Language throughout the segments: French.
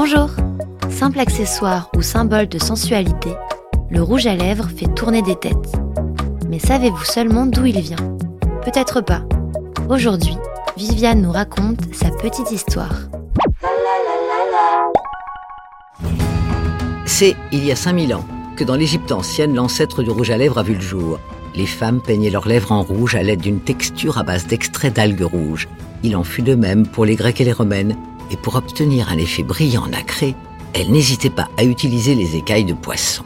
Bonjour Simple accessoire ou symbole de sensualité, le rouge à lèvres fait tourner des têtes. Mais savez-vous seulement d'où il vient? Peut-être pas. Aujourd'hui, Viviane nous raconte sa petite histoire. C'est il y a 5000 ans que dans l'Égypte ancienne, l'ancêtre du rouge à lèvres a vu le jour. Les femmes peignaient leurs lèvres en rouge à l'aide d'une texture à base d'extrait d'algues rouges. Il en fut de même pour les Grecs et les Romaines, et pour obtenir un effet brillant nacré, elles n'hésitaient pas à utiliser les écailles de poisson.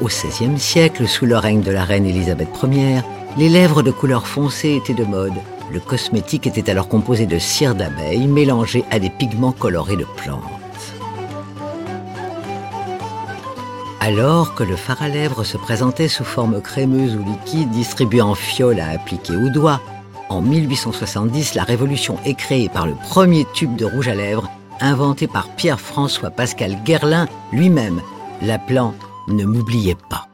Au XVIe siècle, sous le règne de la reine Élisabeth Ier, les lèvres de couleur foncée étaient de mode. Le cosmétique était alors composé de cire d'abeille mélangée à des pigments colorés de plantes. Alors que le fard à lèvres se présentait sous forme crémeuse ou liquide distribué en fiole à appliquer au doigt, en 1870, la révolution est créée par le premier tube de rouge à lèvres inventé par Pierre-François Pascal Guerlain lui-même, l'appelant Ne m'oubliez pas.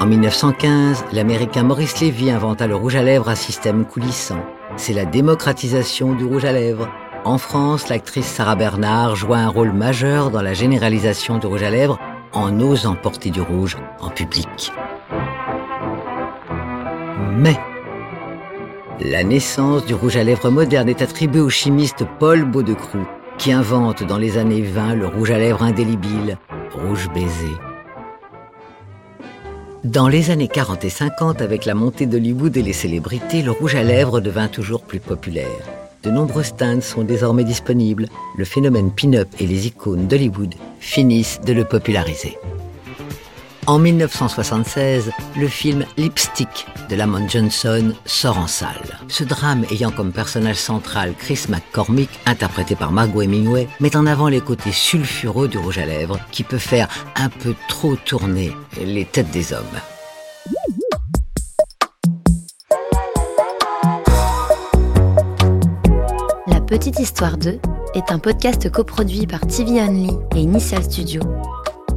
En 1915, l'Américain Maurice Lévy inventa le rouge à lèvres à système coulissant. C'est la démocratisation du rouge à lèvres. En France, l'actrice Sarah Bernard joua un rôle majeur dans la généralisation du rouge à lèvres en osant porter du rouge en public. Mais la naissance du rouge à lèvres moderne est attribuée au chimiste Paul Baudecroux, qui invente dans les années 20 le rouge à lèvres indélébile, rouge baiser. Dans les années 40 et 50, avec la montée d'Hollywood et les célébrités, le rouge à lèvres devint toujours plus populaire. De nombreux stands sont désormais disponibles. Le phénomène pin-up et les icônes d'Hollywood finissent de le populariser. En 1976, le film Lipstick de Lamont Johnson sort en salle. Ce drame ayant comme personnage central Chris McCormick, interprété par Margot Hemingway, met en avant les côtés sulfureux du rouge à lèvres qui peut faire un peu trop tourner les têtes des hommes. La Petite Histoire 2 est un podcast coproduit par TV Only et Initial Studio,